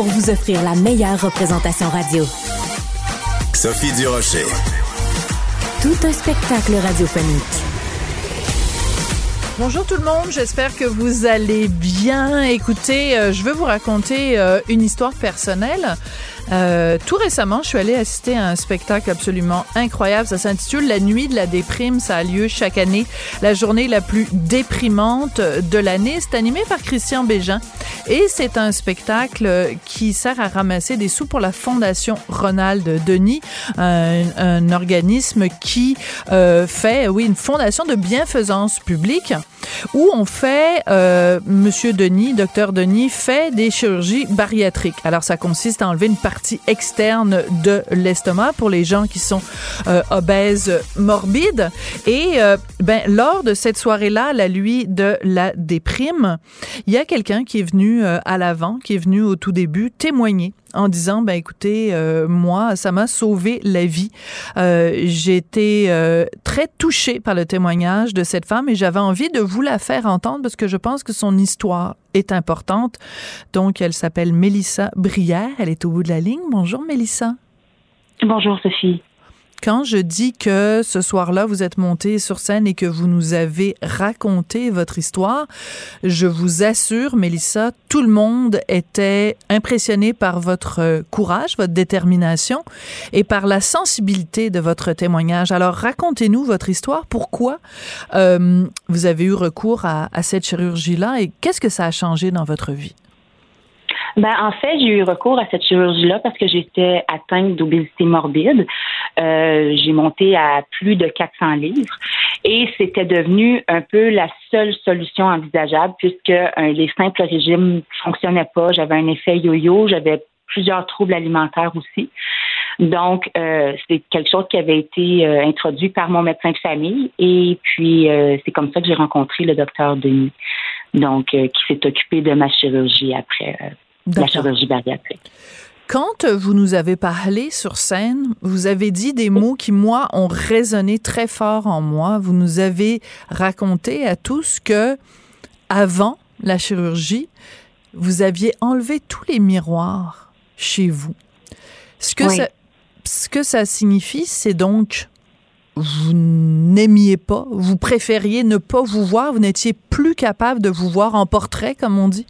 pour vous offrir la meilleure représentation radio. Sophie Durocher. Tout un spectacle radiophonique. Bonjour tout le monde, j'espère que vous allez bien. Écoutez, euh, je veux vous raconter euh, une histoire personnelle. Euh, tout récemment, je suis allée assister à un spectacle absolument incroyable. Ça s'intitule La Nuit de la déprime. Ça a lieu chaque année, la journée la plus déprimante de l'année. C'est animé par Christian Bégin et c'est un spectacle qui sert à ramasser des sous pour la Fondation Ronald Denis, un, un organisme qui euh, fait, oui, une fondation de bienfaisance publique où on fait, euh, Monsieur Denis, docteur Denis, fait des chirurgies bariatriques. Alors, ça consiste à enlever une partie externe de l'estomac pour les gens qui sont euh, obèses morbides. Et euh, ben, lors de cette soirée-là, la nuit de la déprime, il y a quelqu'un qui est venu euh, à l'avant, qui est venu au tout début témoigner en disant ben écoutez euh, moi ça m'a sauvé la vie. Euh, j'ai été euh, très touchée par le témoignage de cette femme et j'avais envie de vous la faire entendre parce que je pense que son histoire est importante. Donc elle s'appelle Mélissa Brière. Elle est au bout de la ligne. Bonjour Mélissa. Bonjour Sophie. Quand je dis que ce soir-là, vous êtes montée sur scène et que vous nous avez raconté votre histoire, je vous assure, Mélissa, tout le monde était impressionné par votre euh, courage, votre détermination et par la sensibilité de votre témoignage. Alors, racontez-nous votre histoire. Pourquoi euh, vous avez eu recours à, à cette chirurgie-là et qu'est-ce que ça a changé dans votre vie? Ben, en fait, j'ai eu recours à cette chirurgie-là parce que j'étais atteinte d'obésité morbide. Euh, j'ai monté à plus de 400 livres et c'était devenu un peu la seule solution envisageable puisque euh, les simples régimes fonctionnaient pas. J'avais un effet yo-yo, j'avais plusieurs troubles alimentaires aussi. Donc, euh, c'est quelque chose qui avait été euh, introduit par mon médecin de famille et puis euh, c'est comme ça que j'ai rencontré le docteur Denis, donc euh, qui s'est occupé de ma chirurgie après la chirurgie bariatrique. Quand vous nous avez parlé sur scène, vous avez dit des mots qui, moi, ont résonné très fort en moi. Vous nous avez raconté à tous que, avant la chirurgie, vous aviez enlevé tous les miroirs chez vous. Ce que, Oui. ça, ce que ça signifie, c'est donc vous n'aimiez pas, vous préfériez ne pas vous voir, vous n'étiez plus capable de vous voir en portrait, comme on dit?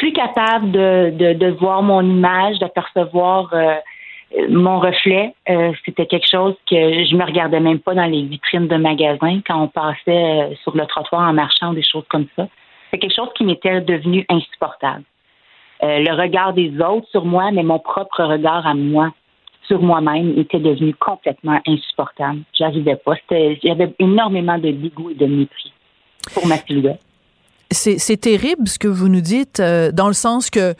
Plus capable de, de, voir mon image, de percevoir euh, mon reflet. Euh, C'était quelque chose que je me regardais même pas dans les vitrines de magasins quand on passait euh, sur le trottoir en marchant, des choses comme ça. C'est quelque chose qui m'était devenu insupportable. Le regard des autres sur moi, mais mon propre regard à moi sur moi-même était devenu complètement insupportable. J'arrivais pas. Il y avait énormément de dégoût et de mépris pour ma silhouette. C'est terrible ce que vous nous dites, euh, dans le sens que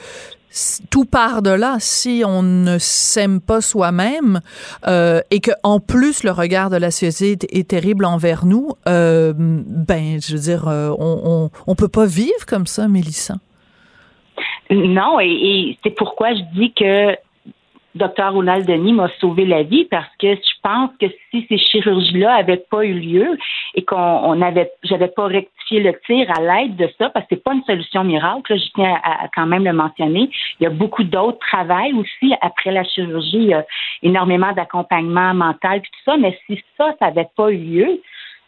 tout part de là. Si on ne s'aime pas soi-même euh, et que en plus le regard de la société est terrible envers nous, euh, ben je veux dire, euh, on, on on peut pas vivre comme ça, Mélissa. Non, et, et c'est pourquoi je dis que Dr. Ronald Denis m'a sauvé la vie parce que je pense que si ces chirurgies-là avaient pas eu lieu et qu'on on avait, j'avais pas rectifié le tir à l'aide de ça, parce que c'est pas une solution miracle, là, je tiens à, quand même le mentionner. Il y a beaucoup d'autres travails aussi après la chirurgie, il y a énormément d'accompagnement mental puis tout ça, mais si ça, ça avait pas eu lieu,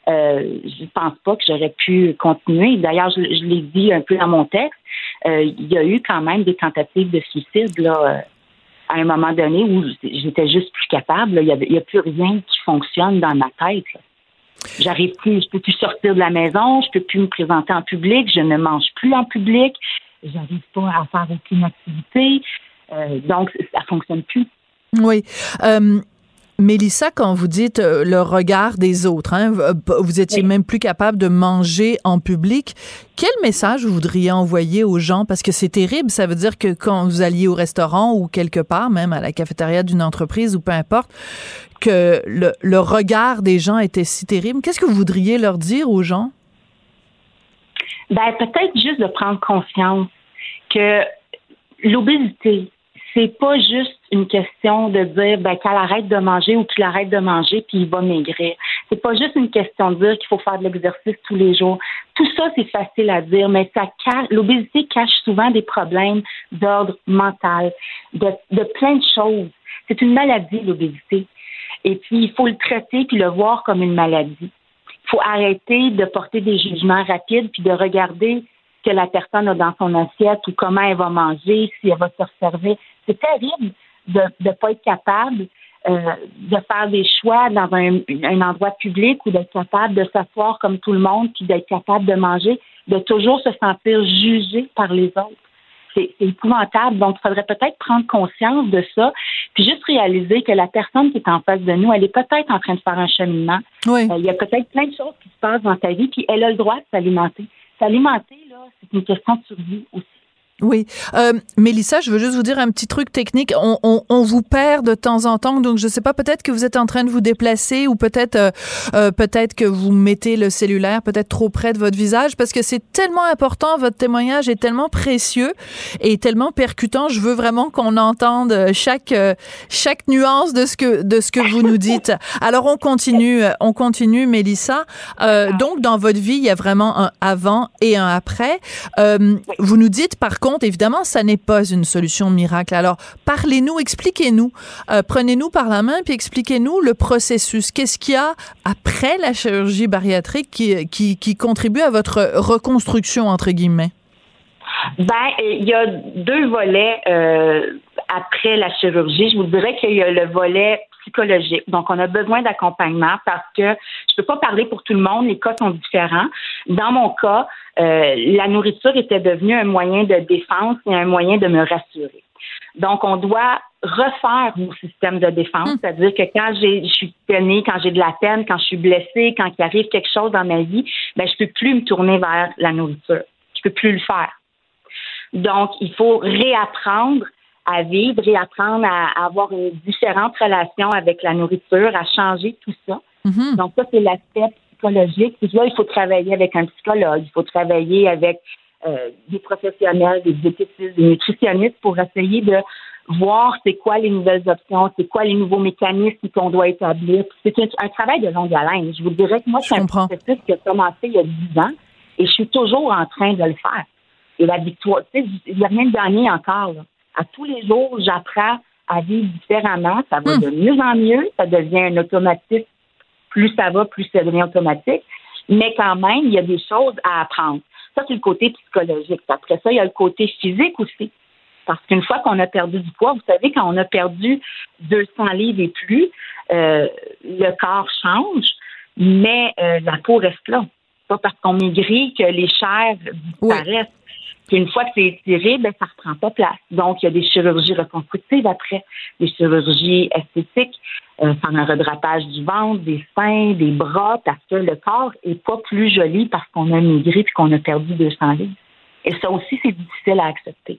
euh, je pense pas que j'aurais pu continuer. D'ailleurs, je, je l'ai dit un peu dans mon texte. euh, il y a eu quand même des tentatives de suicide là, euh, à un moment donné où j'étais juste plus capable. Il n'y a, plus rien qui fonctionne dans ma tête. J'arrive plus, je peux plus sortir de la maison, je peux plus me présenter en public, je ne mange plus en public, j'arrive pas à faire aucune activité. Euh, donc, ça fonctionne plus. Oui. Euh, Mélissa, quand vous dites euh, le regard des autres, hein, vous étiez même plus capable de manger en public. Quel message vous voudriez envoyer aux gens? Parce que c'est terrible. Ça veut dire que quand vous alliez au restaurant ou quelque part, même à la cafétéria d'une entreprise ou peu importe, que le, le regard des gens était si terrible. Qu'est-ce que vous voudriez leur dire aux gens? Ben, peut-être juste de prendre conscience que l'obésité, c'est pas juste une question de dire ben qu'elle arrête de manger ou qu'il arrête de manger puis il va maigrir. C'est pas juste une question de dire qu'il faut faire de l'exercice tous les jours. Tout ça c'est facile à dire, mais ça l'obésité cache souvent des problèmes d'ordre mental, de, plein de choses. C'est une maladie l'obésité. Et puis il faut le traiter puis le voir comme une maladie. Il faut arrêter de porter des jugements rapides puis de regarder que la personne a dans son assiette ou comment elle va manger, si elle va se servir. C'est terrible de ne pas être capable euh, de faire des choix dans un, un endroit public ou d'être capable de s'asseoir comme tout le monde, puis d'être capable de manger, de toujours se sentir jugé par les autres. C'est épouvantable. Donc, il faudrait peut-être prendre conscience de ça, puis juste réaliser que la personne qui est en face de nous, elle est peut-être en train de faire un cheminement. Oui. Euh, il y a peut-être plein de choses qui se passent dans sa vie, puis elle a le droit de s'alimenter. S'alimenter, là, c'est une question de survie aussi. Oui. Euh, Mélissa, je veux juste vous dire un petit truc technique. On, on, on, vous perd de temps en temps, donc je sais pas, peut-être que vous êtes en train de vous déplacer ou peut-être euh, euh, peut-être que vous mettez le cellulaire peut-être trop près de votre visage parce que c'est tellement important, votre témoignage est tellement précieux et tellement percutant. Je veux vraiment qu'on entende chaque euh, chaque nuance de ce que de ce que vous nous dites. Alors on continue, on continue, Mélissa. Euh, donc dans votre vie, il y a vraiment un avant et un après. Euh, vous nous dites par contre évidemment, ça n'est pas une solution miracle. Alors, parlez-nous, expliquez-nous, euh, prenez-nous par la main puis expliquez-nous le processus. Qu'est-ce qu'il y a après la chirurgie bariatrique qui, contribue à votre reconstruction, entre guillemets? Ben, il y a deux volets euh, après la chirurgie. Je vous dirais qu'il y a le volet psychologique. Donc, on a besoin d'accompagnement parce que je peux pas parler pour tout le monde. Les cas sont différents. Dans mon cas, euh, la nourriture était devenue un moyen de défense et un moyen de me rassurer. Donc, on doit refaire mon système de défense, hum. c'est-à-dire que quand je suis peinée, quand j'ai de la peine, quand je suis blessée, quand il arrive quelque chose dans ma vie, ben je peux plus me tourner vers la nourriture. Je peux plus le faire. Donc, il faut réapprendre à vivre, réapprendre à, avoir une différente relation avec la nourriture, à changer tout ça. Mm-hmm. Donc, ça, c'est l'aspect psychologique. Puis là, il faut travailler avec un psychologue, il faut travailler avec euh, des professionnels, des diététistes, des nutritionnistes pour essayer de voir c'est quoi les nouvelles options, c'est quoi les nouveaux mécanismes qu'on doit établir. C'est un, travail de longue haleine. Je vous dirais que moi, c'est un processus qui a commencé il y a 10 ans et je suis toujours en train de le faire. Et la victoire, tu sais, il n'y a rien de gagné encore. Là à tous les jours, j'apprends à vivre différemment. Ça va hmm. de mieux en mieux. Ça devient un automatique. Plus ça va, plus ça devient automatique. Mais quand même, il y a des choses à apprendre. Ça, c'est le côté psychologique. Après ça, il y a le côté physique aussi. Parce qu'une fois qu'on a perdu du poids, vous savez, quand on a perdu 200 livres et plus, euh, le corps change, mais euh, la peau reste là. Pas parce qu'on maigrit que les chairs disparaissent une fois que c'est étiré, ben, ça reprend pas place. Donc, il y a des chirurgies reconstructives après, des chirurgies esthétiques, euh, un redrapage du ventre, des seins, des bras, parce que le corps est pas plus joli parce qu'on a maigri et qu'on a perdu 200 livres. Et ça aussi, c'est difficile à accepter.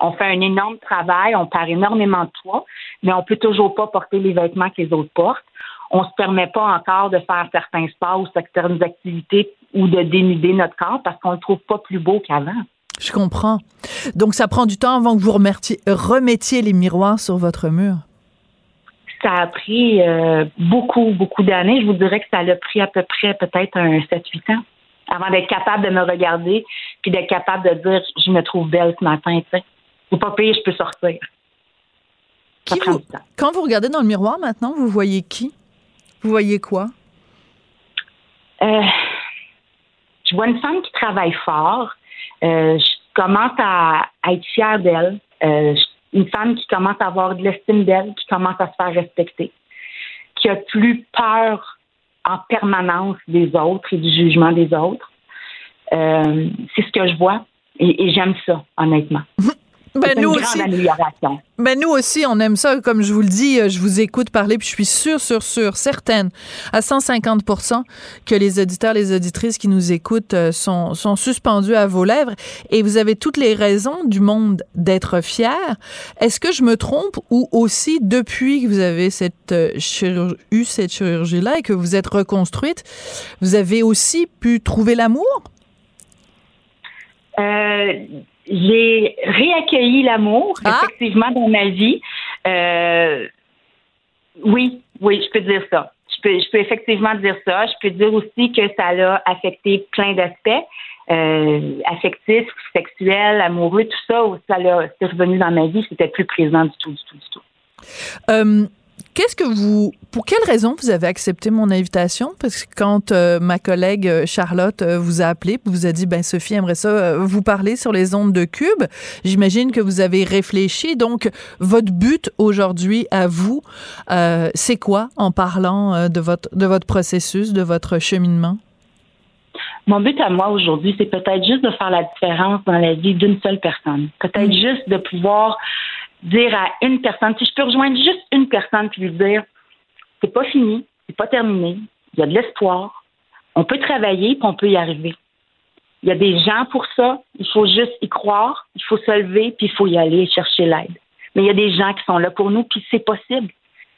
On fait un énorme travail, on perd énormément de poids, mais on peut toujours pas porter les vêtements que les autres portent. On se permet pas encore de faire certains sports ou certaines activités ou de dénuder notre corps parce qu'on le trouve pas plus beau qu'avant. Je comprends. Donc, ça prend du temps avant que vous remettiez, les miroirs sur votre mur? Ça a pris euh, beaucoup, beaucoup d'années. Je vous dirais que ça a pris à peu près peut-être un 7-8 ans avant d'être capable de me regarder puis d'être capable de dire je me trouve belle ce matin. Tu sais. pas pire, je peux sortir. quand vous regardez dans le miroir maintenant, vous voyez qui? Vous voyez quoi? Euh, je vois une femme qui travaille fort, euh, je commence à, être fière d'elle. Euh, une femme qui commence à avoir de l'estime d'elle, qui commence à se faire respecter, qui a plus peur en permanence des autres et du jugement des autres. Euh, c'est ce que je vois et, j'aime ça, honnêtement. Ben, une nous grande aussi. amélioration. Ben nous aussi, on aime ça. Comme je vous le dis, euh, je vous écoute parler, puis je suis sûre, sûre, sûre, certaine, à 150% que les auditeurs, les auditrices qui nous écoutent euh, sont, sont suspendus à vos lèvres. Et vous avez toutes les raisons du monde d'être fiers. Est-ce que je me trompe ou aussi, depuis que vous avez cette, euh, chirurgie, eu cette chirurgie-là et que vous êtes reconstruite, vous avez aussi pu trouver l'amour? Euh, j'ai réaccueilli l'amour, Ah. effectivement, dans ma vie. Euh, oui, oui, je peux dire ça. Je peux, je peux effectivement dire ça. Je peux dire aussi que ça l'a affecté plein d'aspects. Euh, affectifs, sexuels, amoureux, tout ça, ça l'a, c'est revenu dans ma vie, c'était plus présent du tout, du tout, du tout. Euh, Qu'est-ce que vous, pour quelle raison vous avez accepté mon invitation? Parce que quand euh, ma collègue euh, Charlotte euh, vous a appelé, vous a dit ben Sophie aimerait ça vous parler sur les ondes de Cube, j'imagine que vous avez réfléchi. Donc votre but aujourd'hui à vous, euh, c'est quoi en parlant de votre de votre processus, de votre cheminement? Mon but à moi aujourd'hui, c'est peut-être juste de faire la différence dans la vie d'une seule personne. Peut-être juste de pouvoir dire à une personne, si je peux rejoindre juste une personne puis lui dire, c'est pas fini, c'est pas terminé, il y a de l'espoir, on peut travailler puis on peut y arriver. Il y a des gens pour ça, il faut juste y croire, il faut se lever puis il faut y aller chercher l'aide. Mais il y a des gens qui sont là pour nous puis c'est possible.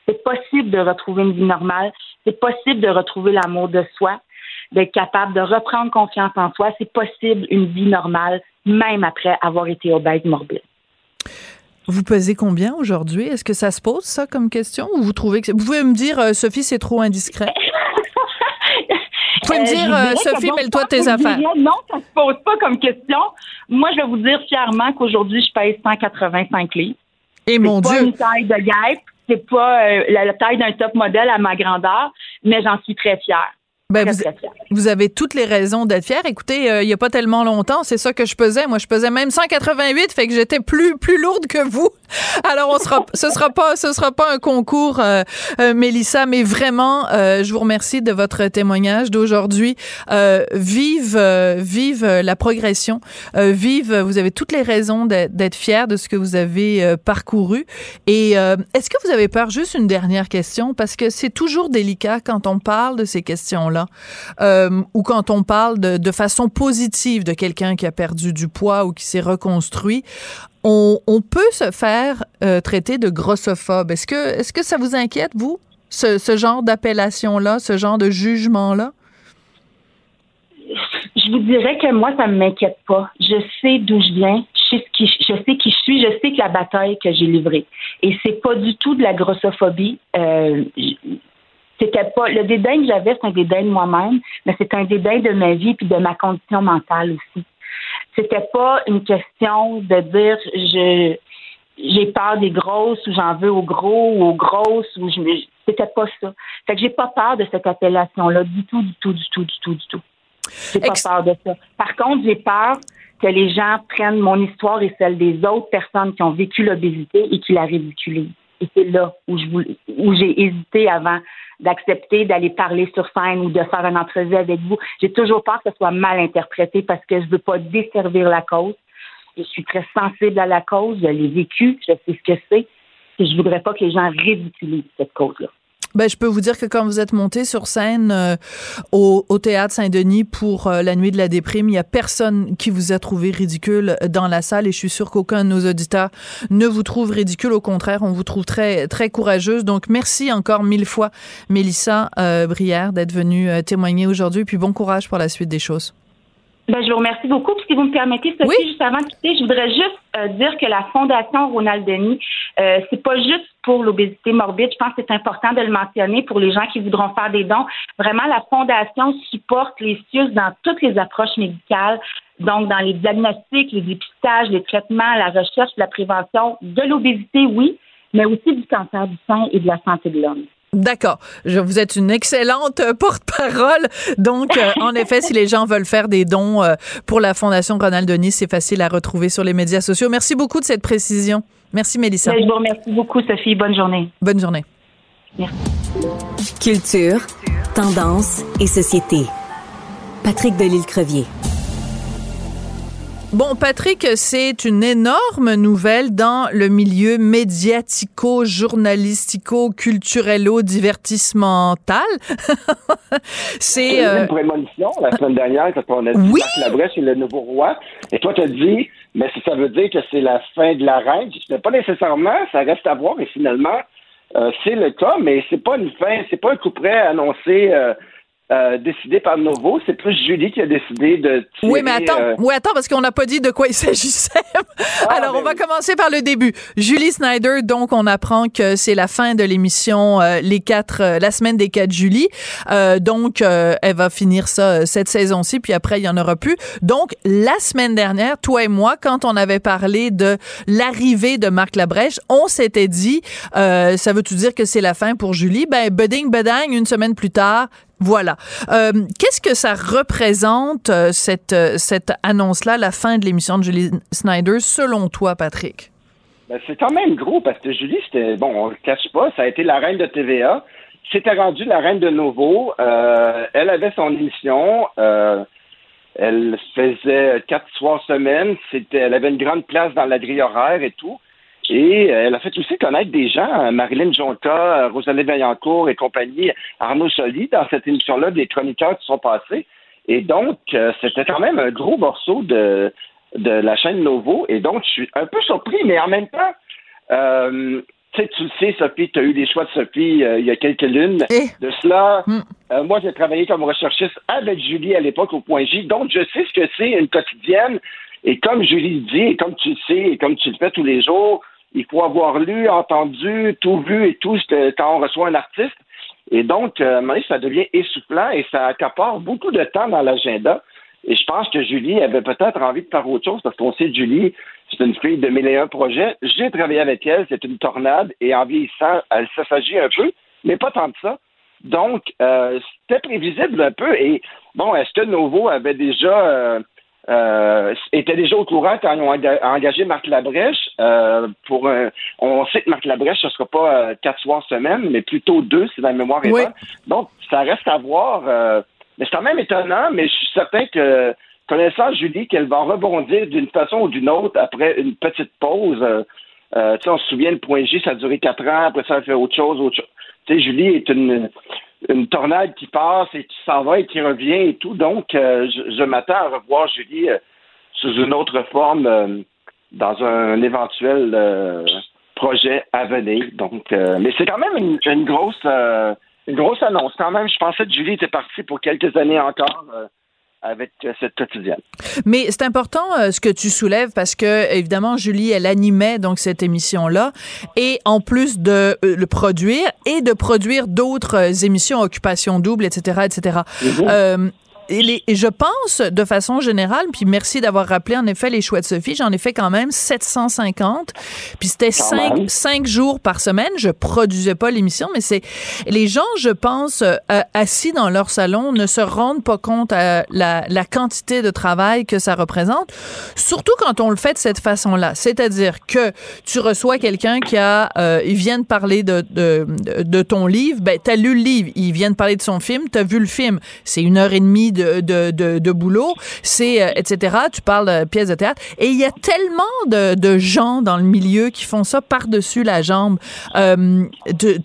C'est possible de retrouver une vie normale, c'est possible de retrouver l'amour de soi, d'être capable de reprendre confiance en soi, c'est possible une vie normale même après avoir été obèse morbide. Vous pesez combien aujourd'hui? Est-ce que ça se pose ça comme question? Ou vous trouvez que vous pouvez me dire euh, Sophie c'est trop indiscret? Vous pouvez me Euh, dire euh, Sophie mêle-toi tes affaires. dirais Non, ça se pose pas comme question. Moi, je vais vous dire fièrement qu'aujourd'hui, je pèse 185 livres. Et mon c'est pas Dieu, une taille de guêpe, c'est pas euh, la, la taille d'un top modèle à ma grandeur, mais j'en suis très fière. Ben, vous. Vous avez toutes les raisons d'être fier. Écoutez, euh, il y a pas tellement longtemps, c'est ça que je pesais. Moi, je pesais même 188, fait que j'étais plus plus lourde que vous. Alors, on sera, ce sera pas, ce sera pas un concours, euh, euh, Mélissa, mais vraiment, je vous remercie de votre témoignage d'aujourd'hui. Vive, vive la progression. Vive, vous avez toutes les raisons d'être fier de ce que vous avez parcouru. Et est-ce que vous avez peur? Juste une dernière question, parce que c'est toujours délicat quand on parle de ces questions-là, euh, ou quand on parle de, façon positive de quelqu'un qui a perdu du poids ou qui s'est reconstruit. On, peut se faire euh, traiter de grossophobe. Est-ce que, est-ce que ça vous inquiète, vous, ce, genre d'appellation-là, ce genre de jugement-là? Je vous dirais que moi, ça ne m'inquiète pas. Je sais d'où je viens, je sais, qui, je suis, je sais que la bataille que j'ai livrée. Et c'est pas du tout de la grossophobie. Euh, c'était pas le dédain que j'avais, c'est un dédain de moi-même, mais c'est un dédain de ma vie puis de ma condition mentale aussi. C'était pas une question de dire je j'ai peur des grosses ou j'en veux aux gros ou aux grosses ou je c'était pas ça. Fait que j'ai pas peur de cette appellation-là du tout, du tout, du tout, du tout, du tout. J'ai pas Ex- peur de ça. Par contre, j'ai peur que les gens prennent mon histoire et celle des autres personnes qui ont vécu l'obésité et qui la ridiculisent. Et c'est là où j'ai hésité avant d'accepter d'aller parler sur scène ou de faire une entrevue avec vous. J'ai toujours peur que ce soit mal interprété parce que je veux pas desservir la cause. Je suis très sensible à la cause, je l'ai vécu, je sais ce que c'est. Et je voudrais pas que les gens ridiculisent cette cause-là. Ben, je peux vous dire que quand vous êtes monté sur scène euh, au, au théâtre Saint-Denis pour euh, la nuit de la déprime, il y a personne qui vous a trouvé ridicule dans la salle et je suis sûre qu'aucun de nos auditeurs ne vous trouve ridicule. Au contraire, on vous trouve très très courageuse. Donc merci encore mille fois, Mélissa euh, Brière, d'être venue témoigner aujourd'hui. Puis bon courage pour la suite des choses. Ben, je vous remercie beaucoup. Puis, si vous me permettez, Sophie, Oui. juste avant de quitter, je voudrais juste euh, dire que la Fondation Ronald Denis, euh, c'est pas juste pour l'obésité morbide. Je pense que c'est important de le mentionner pour les gens qui voudront faire des dons. Vraiment, la Fondation supporte les CIUS dans toutes les approches médicales, donc dans les diagnostics, les dépistages, les traitements, la recherche, la prévention de l'obésité, oui, mais aussi du cancer du sein et de la santé de l'homme. D'accord. Vous êtes une excellente euh, porte-parole. Donc, euh, en effet, si les gens veulent faire des dons euh, pour la Fondation Ronald Denis, c'est facile à retrouver sur les médias sociaux. Merci beaucoup de cette précision. Merci, Mélissa. Ben, je vous remercie beaucoup, Sophie. Bonne journée. Bonne journée. Culture, tendance et société. Patrick Delisle-Crevier. Bon, Patrick, c'est une énorme nouvelle dans le milieu médiatico-journalistico-culturello-divertissemental. c'est euh... une prémonition la semaine dernière quand on a dit oui? Marc Labrèche est le nouveau roi. Et toi, tu as dit, mais ça veut dire que c'est la fin de la reine. Je pas nécessairement, ça reste à voir. Et finalement, euh, c'est le cas, mais c'est pas une fin, c'est pas un coup près annoncé. Euh, euh, décidé par Novo. C'est plus Julie qui a décidé de Oui, mais attends, euh, oui, attends, parce qu'on n'a pas dit de quoi il s'agissait. Ah, Alors, ben on va commencer par le début. Julie Snyder, donc, on apprend que c'est la fin de l'émission euh, Les quatre, la semaine des quatre Julie. donc, elle va finir ça cette saison-ci, puis après, il y en aura plus. Donc, la semaine dernière, toi et moi, quand on avait parlé de l'arrivée de Marc Labrèche, on s'était dit, ça veut-tu dire que c'est la fin pour Julie? Ben, budding, bedang, une semaine plus tard, voilà. Euh, qu'est-ce que ça représente, euh, cette, euh, cette annonce-là, la fin de l'émission de Julie Snyder, selon toi, Patrick? Ben, c'est quand même gros parce que Julie, c'était, bon, on le cache pas, ça a été la reine de TVA. C'était rendu la reine de Nouveau. elle avait son émission. elle faisait quatre soirs semaine. C'était, elle avait une grande place dans la grille horaire et tout. Et euh, elle a fait aussi connaître des gens, euh, Marilyn Jonca, euh, Rosalie Vaillancourt et compagnie, Arnaud Soli, dans cette émission-là, des chroniqueurs qui sont passés. Et donc, c'était quand même un gros morceau de, de la chaîne Novo. Et donc, je suis un peu surpris, mais en même temps, euh, tu le sais, Sophie, tu as eu des choix de Sophie il y a quelques lunes. Eh. De cela, hmm. moi, j'ai travaillé comme recherchiste avec Julie à l'époque au Point J. Donc, je sais ce que c'est une quotidienne. Et comme Julie dit, et comme tu le sais, et comme tu le fais tous les jours, il faut avoir lu, entendu, tout vu et tout quand on reçoit un artiste. Et donc, euh, ça devient essoufflant et ça accapare beaucoup de temps dans l'agenda. Et je pense que Julie avait peut-être envie de faire autre chose parce qu'on sait Julie, c'est une fille de mille et un projets. J'ai travaillé avec elle, c'est une tornade et en vieillissant, elle s'agit un peu, mais pas tant que ça. Donc, euh, c'était prévisible un peu. Et bon, est-ce que Novo avait déjà euh, euh, étaient déjà au courant quand ils ont engagé Marc Labrèche. Euh, pour on sait que Marc Labrèche, ce ne sera pas euh, quatre soirs semaine, mais plutôt deux, si la mémoire est bonne. Donc, ça reste à voir. Mais c'est quand même étonnant, mais je suis certain que, connaissant Julie, qu'elle va rebondir d'une façon ou d'une autre après une petite pause. On se souvient, le point J, ça a duré quatre ans, après ça, elle fait autre chose, autre chose. Tu sais, Julie est une, une tornade qui passe et qui s'en va et qui revient et tout. Donc, euh, je, m'attends à revoir Julie euh, sous une autre forme euh, dans un, éventuel projet à venir. Donc, mais c'est quand même une, une grosse, une grosse annonce. Quand même, je pensais que Julie était partie pour quelques années encore avec euh, cette quotidienne. Mais c'est important euh, ce que tu soulèves parce que évidemment Julie elle animait donc cette émission là et en plus de euh, le produire et de produire d'autres émissions occupation double etc etc. Et, je pense, de façon générale, puis merci d'avoir rappelé en effet les choix de Sophie, j'en ai fait quand même 750, puis c'était cinq, cinq, jours par semaine. Je produisais pas l'émission, mais c'est les gens, je pense, euh, assis dans leur salon, ne se rendent pas compte à la, la quantité de travail que ça représente, surtout quand on le fait de cette façon-là. C'est-à-dire que tu reçois quelqu'un qui a, euh, il vient de parler de, de, de ton livre, ben t'as lu le livre, il vient de parler de son film, t'as vu le film, c'est une heure et demie de, de, de, boulot, c'est euh, etc. Tu parles de pièces de théâtre et il y a tellement de, de gens dans le milieu qui font ça par-dessus la jambe. Euh,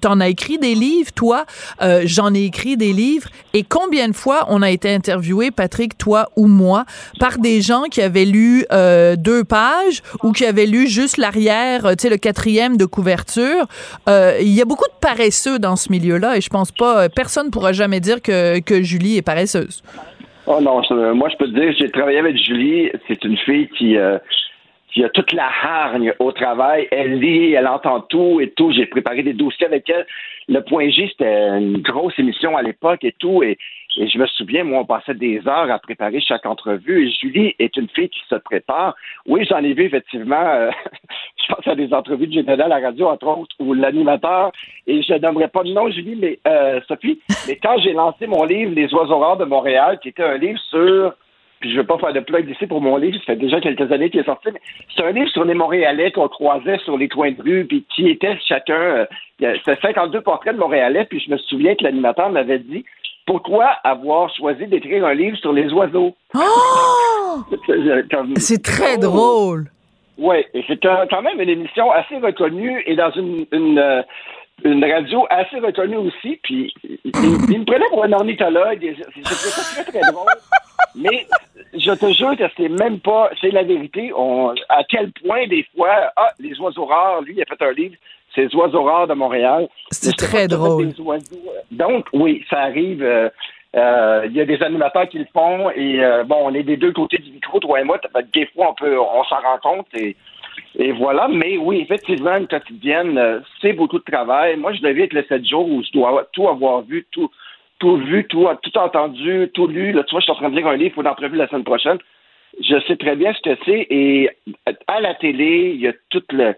T'en as écrit des livres, toi, euh, j'en ai écrit des livres et combien de fois on a été interviewé, Patrick, toi ou moi, par des gens qui avaient lu euh, deux pages ou qui avaient lu juste l'arrière, tu sais, le quatrième de couverture? Il y a beaucoup de paresseux dans ce milieu-là et je pense pas, personne pourra jamais dire que, que Julie est paresseuse. Oh non, moi je peux te dire, j'ai travaillé avec Julie, c'est une fille qui, euh, qui a toute la hargne au travail. Elle lit, elle entend tout et tout. J'ai préparé des dossiers avec elle. Le point J, c'était une grosse émission à l'époque et tout. Et, et, je me souviens, moi, on passait des heures à préparer chaque entrevue. Et Julie est une fille qui se prépare. Oui, j'en ai vu effectivement. Euh, je pense à des entrevues de général à la radio, entre autres, où l'animateur, et je n'aimerais pas de nom, Julie, mais euh, Sophie, mais quand j'ai lancé mon livre Les oiseaux rares de Montréal, qui était un livre sur puis je veux pas faire de plug ici pour mon livre, ça fait déjà quelques années qu'il est sorti, mais c'est un livre sur les Montréalais qu'on croisait sur les coins de rue, puis qui étaient chacun, euh, c'est 52 portraits de Montréalais, puis je me souviens que l'animateur m'avait dit, pourquoi avoir choisi d'écrire un livre sur les oiseaux? Oh! C'est très drôle. Oui, c'est quand même une émission assez reconnue et dans une, une, euh, une radio assez reconnue aussi. Puis il, il me prenait pour un ornithologue. C'était très, très, très drôle. Mais je te jure que c'est même pas, c'est la vérité. On, à quel point des fois, ah, les oiseaux rares, lui, il a fait un livre, c'est les oiseaux rares de Montréal. C'est très drôle. des oiseaux. Donc, oui, ça arrive. euh, euh, Il y a des animateurs qui le font et euh, bon, on est des deux côtés du micro, toi et moi. Des fois, on peut, on s'en rend compte et, et voilà. Mais oui, effectivement, une quotidienne, euh, c'est beaucoup de travail. Moi, je devais être le 7 jours où je dois tout avoir vu, tout, tout vu, tout, tout entendu, tout lu. Là, tu vois, je suis en train de lire un livre pour l'entrevue la semaine prochaine. Je sais très bien ce que c'est et à la télé, il y a toute le-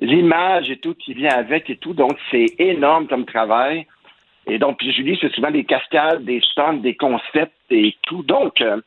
l'image et tout qui vient avec et tout. Donc, c'est énorme comme travail. Et donc, puis Julie, c'est souvent des cascades, des stunts, des concepts et tout. Donc, euh,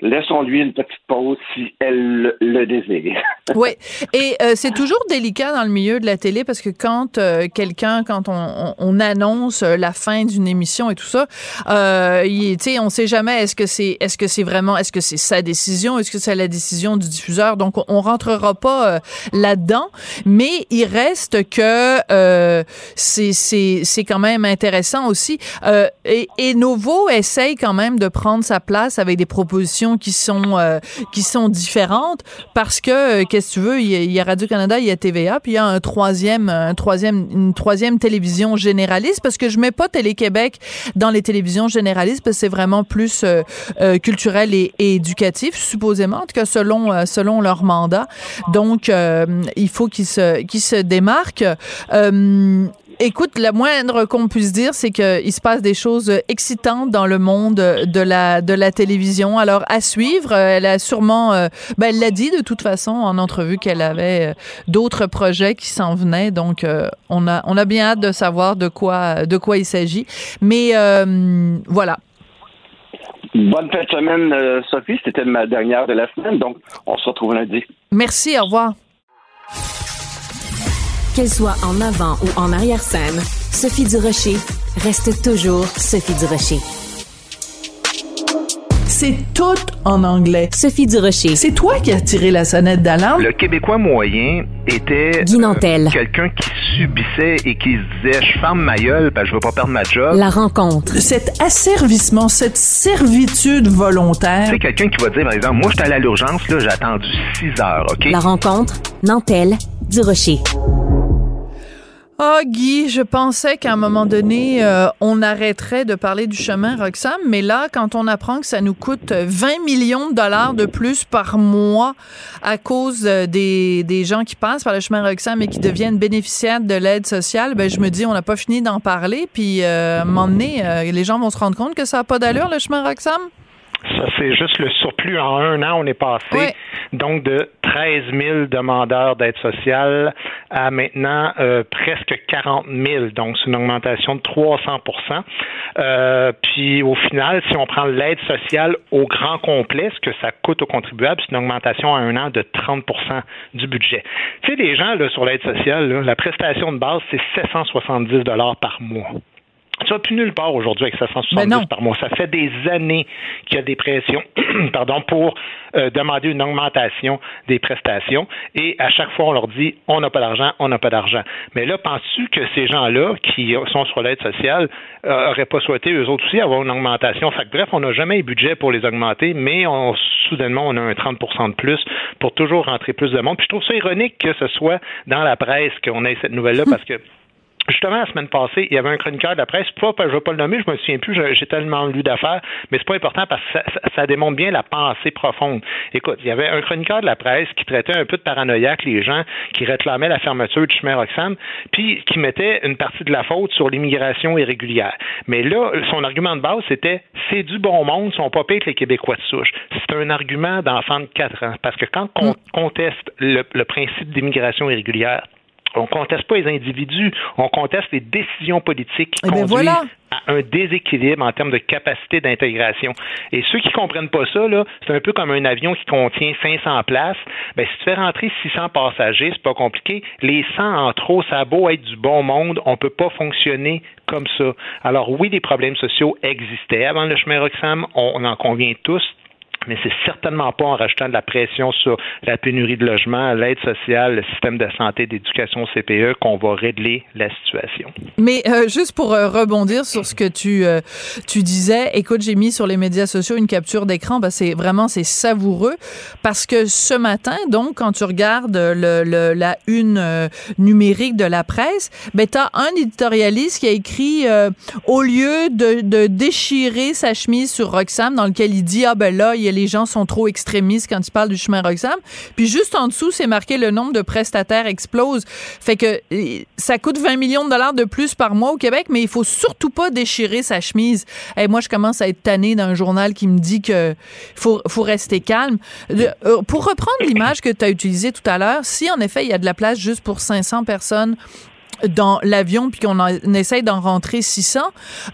laissons-lui une petite pause si elle le, désire. Oui, et euh, c'est toujours délicat dans le milieu de la télé parce que quand euh, quelqu'un, quand on, on- on annonce euh, la fin d'une émission et tout ça, euh, il- on sait jamais est-ce que c'est, est-ce que c'est vraiment, est-ce que c'est sa décision, est-ce que c'est la décision du diffuseur. Donc, on, on rentrera pas euh, là-dedans, mais il reste que euh, c'est, c'est, c'est quand même intéressant aussi. Euh, et, et Novo essaye quand même de prendre sa place avec des propositions qui sont euh, qui sont différentes parce que euh, qu'est-ce que tu veux, il y a, Radio-Canada, il y a TVA, puis il y a un troisième, un troisième, une troisième télévision généraliste, parce que je mets pas Télé-Québec dans les télévisions généralistes, parce que c'est vraiment plus euh, culturel et, éducatif, supposément, en tout cas selon, selon leur mandat. Donc, il faut qu'ils se, qu'ils se démarquent. Euh, Écoute, la moindre qu'on puisse dire, c'est qu'il se passe des choses excitantes dans le monde de la, de la télévision. Alors, à suivre, euh, elle a sûrement, euh, ben, elle l'a dit de toute façon en entrevue qu'elle avait euh, d'autres projets qui s'en venaient. Donc, euh, on a, on a bien hâte de savoir de quoi, de quoi il s'agit. Mais euh, voilà. Bonne fin de semaine, euh, Sophie. C'était ma dernière de la semaine, donc on se retrouve lundi. Merci, au revoir. Qu'elle soit en avant ou en arrière-scène, Sophie Durocher reste toujours Sophie Durocher. C'est tout en anglais. Sophie Durocher. C'est toi qui as tiré la sonnette d'alarme? Le Québécois moyen était Guy Nantel. quelqu'un qui subissait et qui se disait je ferme ma gueule, ben, je veux pas perdre ma job. La rencontre. Cet asservissement, cette servitude volontaire. C'est quelqu'un qui va dire, par exemple, moi, j'étais allé à l'urgence, là, j'ai attendu 6 heures, OK? La rencontre. Nantel. Durocher. Ah, Guy, je pensais qu'à un moment donné, euh, on arrêterait de parler du chemin Roxham, mais là, quand on apprend que ça nous coûte 20 millions de dollars de plus par mois à cause euh, des, des gens qui passent par le chemin Roxham et qui deviennent bénéficiaires de l'aide sociale, ben, je me dis, on n'a pas fini d'en parler, puis euh, à un moment donné, euh, les gens vont se rendre compte que ça n'a pas d'allure, le chemin Roxham. Ça, c'est juste le surplus. En un an, on est passé donc de 13 000 demandeurs d'aide sociale à maintenant euh, presque 40 000. Donc, c'est une augmentation de 300% euh, Puis, au final, si on prend l'aide sociale au grand complet, ce que ça coûte aux contribuables, c'est une augmentation à un an de 30% du budget. Tu sais, les gens là, sur l'aide sociale, là, la prestation de base, c'est 770 par mois. Tu vas plus nulle part aujourd'hui avec 770 Ben non. par mois. Ça fait des années qu'il y a des pressions pardon, pour euh, demander une augmentation des prestations. Et à chaque fois, on leur dit on n'a pas d'argent, on n'a pas d'argent. Mais là, penses-tu que ces gens-là qui sont sur l'aide sociale n'auraient pas souhaité eux autres aussi avoir une augmentation? Fait que, bref, on n'a jamais eu budget pour les augmenter, mais on, soudainement, on a un 30% de plus pour toujours rentrer plus de monde. Puis je trouve ça ironique que ce soit dans la presse qu'on ait cette nouvelle-là parce que Justement, la semaine passée, il y avait un chroniqueur de la presse, pas, je ne vais pas le nommer, je me souviens plus, j'ai- tellement lu d'affaires, mais c'est pas important parce que ça, ça- ça démontre bien la pensée profonde. Écoute, il y avait un chroniqueur de la presse qui traitait un peu de paranoïaque les gens qui réclamaient la fermeture du chemin Roxham, puis qui mettait une partie de la faute sur l'immigration irrégulière. Mais là, son argument de base, c'était c'est du bon monde, ils sont pas pires que les Québécois de souche. C'est un argument d'enfant de 4 ans, parce que quand on conteste le- le principe d'immigration irrégulière, on conteste pas les individus, on conteste les décisions politiques qui Eh conduisent voilà. à un déséquilibre en termes de capacité d'intégration. Et ceux qui comprennent pas ça, là, c'est un peu comme un avion qui contient 500 places. Ben, si tu fais rentrer 600 passagers, c'est pas compliqué. Les 100 en trop, ça a beau être du bon monde, on peut pas fonctionner comme ça. Alors oui, des problèmes sociaux existaient avant le chemin Roxham, on en convient tous mais c'est certainement pas en rajoutant de la pression sur la pénurie de logement, l'aide sociale, le système de santé, d'éducation CPE qu'on va régler la situation. Mais euh, juste pour euh, rebondir sur ce que tu euh, tu disais, écoute, j'ai mis sur les médias sociaux une capture d'écran, ben c'est vraiment c'est savoureux parce que ce matin, donc quand tu regardes la une numérique de la presse, ben tu as un éditorialiste qui a écrit au lieu de, déchirer sa chemise sur Roxham dans lequel il dit ah ben là il les gens sont trop extrémistes quand ils parlent du chemin Roxham. Puis juste en dessous, c'est marqué le nombre de prestataires explose. Fait que ça coûte 20 millions de dollars de plus par mois au Québec, mais il faut surtout pas déchirer sa chemise. Et moi, je commence à être tannée d'un journal qui me dit que faut, faut rester calme. Euh, pour reprendre l'image que tu as utilisée tout à l'heure, si en effet il y a de la place juste pour 500 personnes dans l'avion puis qu'on essaye d'en rentrer 600,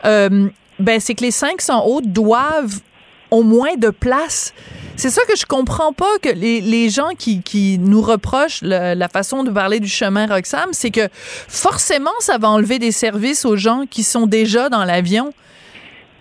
euh, ben c'est que les 500 autres doivent moins de place. C'est ça que je comprends pas que les, les gens qui, qui, nous reprochent la façon de parler du chemin Roxham, c'est que forcément ça va enlever des services aux gens qui sont déjà dans l'avion.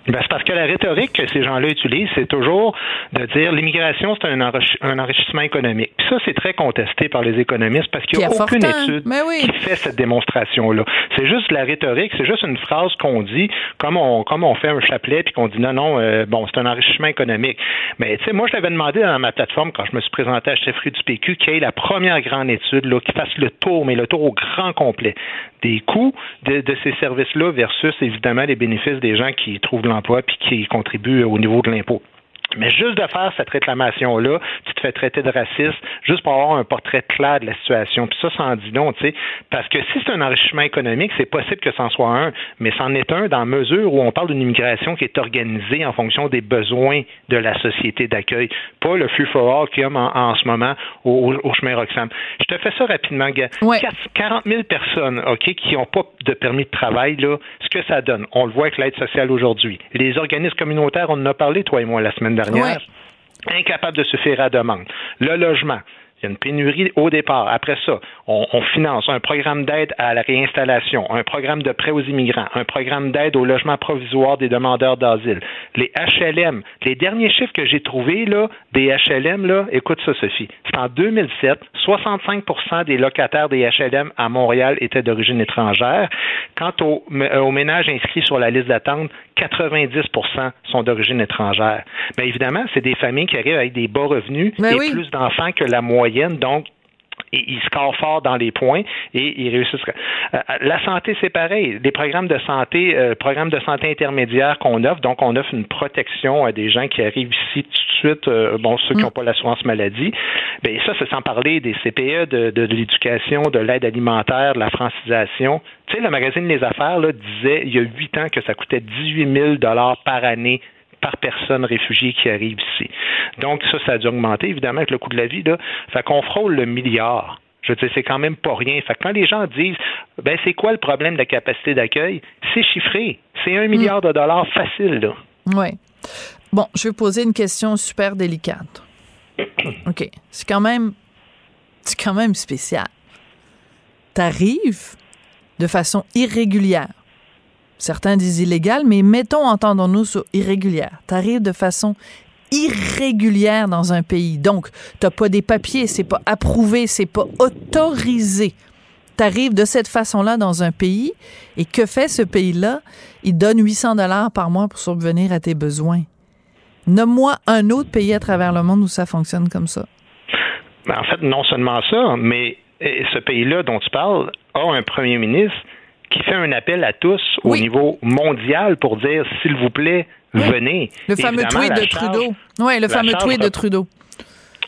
Ben, c'est parce que la rhétorique que ces gens-là utilisent, c'est toujours de dire l'immigration, c'est un, un, enrichissement économique. Puis ça, c'est très contesté par les économistes parce qu'il n'y a, aucune étude qui fait cette démonstration-là. C'est juste la rhétorique, c'est juste une phrase qu'on dit comme on, comme on fait un chapelet puis qu'on dit non, non, euh, bon, c'est un enrichissement économique. Mais tu sais, moi, je l'avais demandé dans ma plateforme quand je me suis présenté à chefferie du PQ qu'il y ait la première grande étude là, qui fasse le tour, mais le tour au grand complet des coûts de, de ces services-là versus évidemment les bénéfices des gens qui trouvent puis qui contribuent au niveau de l'impôt. Mais juste de faire cette réclamation-là, tu te fais traiter de raciste juste pour avoir un portrait clair de la situation. Puis ça, ça en dit non, tu sais. Parce que si c'est un enrichissement économique, c'est possible que c'en soit un, mais c'en est un dans la mesure où on parle d'une immigration qui est organisée en fonction des besoins de la société d'accueil, pas le fort qu'il y a en, ce moment au, chemin Roxham. Je te fais ça rapidement, gars. 40 000 personnes, OK, qui n'ont pas de permis de travail, là, ce que ça donne? On le voit avec l'aide sociale aujourd'hui. Les organismes communautaires, on en a parlé, toi et moi, la semaine dernière incapable de suffire à la demande. Le logement. Il y a une pénurie au départ. Après ça, on, finance un programme d'aide à la réinstallation, un programme de prêt aux immigrants, un programme d'aide au logement provisoire des demandeurs d'asile. Les HLM, les derniers chiffres que j'ai trouvés là, des HLM, là, écoute ça, Sophie. C'est en 2007, 65% des locataires des HLM à Montréal étaient d'origine étrangère. Quant aux, aux ménages inscrits sur la liste d'attente, 90% sont d'origine étrangère. Mais évidemment, c'est des familles qui arrivent avec des bas revenus et plus d'enfants que la moyenne. Donc, ils scorent fort dans les points et ils réussissent. Euh, la santé, c'est pareil. Les programmes de santé, euh, programmes de santé intermédiaires qu'on offre, donc on offre une protection à des gens qui arrivent ici tout de suite, euh, bon, ceux qui n'ont mm. pas l'assurance maladie. Bien, ça, c'est sans parler des CPE, de, de l'éducation, de l'aide alimentaire, de la francisation. Tu sais, le magazine Les Affaires là, disait il y a huit ans que ça coûtait 18 000 par année par personne réfugiée qui arrive ici. Donc, ça, ça a dû augmenter, évidemment, avec le coût de la vie. Là. Fait qu'on frôle le milliard. Je veux dire, c'est quand même pas rien. Fait que quand les gens disent, ben, c'est quoi le problème de la capacité d'accueil? C'est chiffré. C'est un milliard de dollars facile, là. Oui. Bon, je vais poser une question super délicate. OK. C'est quand même, c'est quand même spécial. T'arrives de façon irrégulière. Certains disent illégale, mais mettons, entendons-nous sur irrégulière. T'arrives de façon irrégulière dans un pays. Donc, t'as pas des papiers, c'est pas approuvé, c'est pas autorisé. T'arrives de cette façon-là dans un pays et que fait ce pays-là? Il donne 800 dollars par mois pour subvenir à tes besoins. Nomme-moi un autre pays à travers le monde où ça fonctionne comme ça. Ben, en fait, non seulement ça, mais ce pays-là dont tu parles a un premier ministre qui fait un appel à tous au niveau mondial pour dire, s'il vous plaît, venez. Le fameux tweet de Trudeau. Oui, le fameux tweet de Trudeau.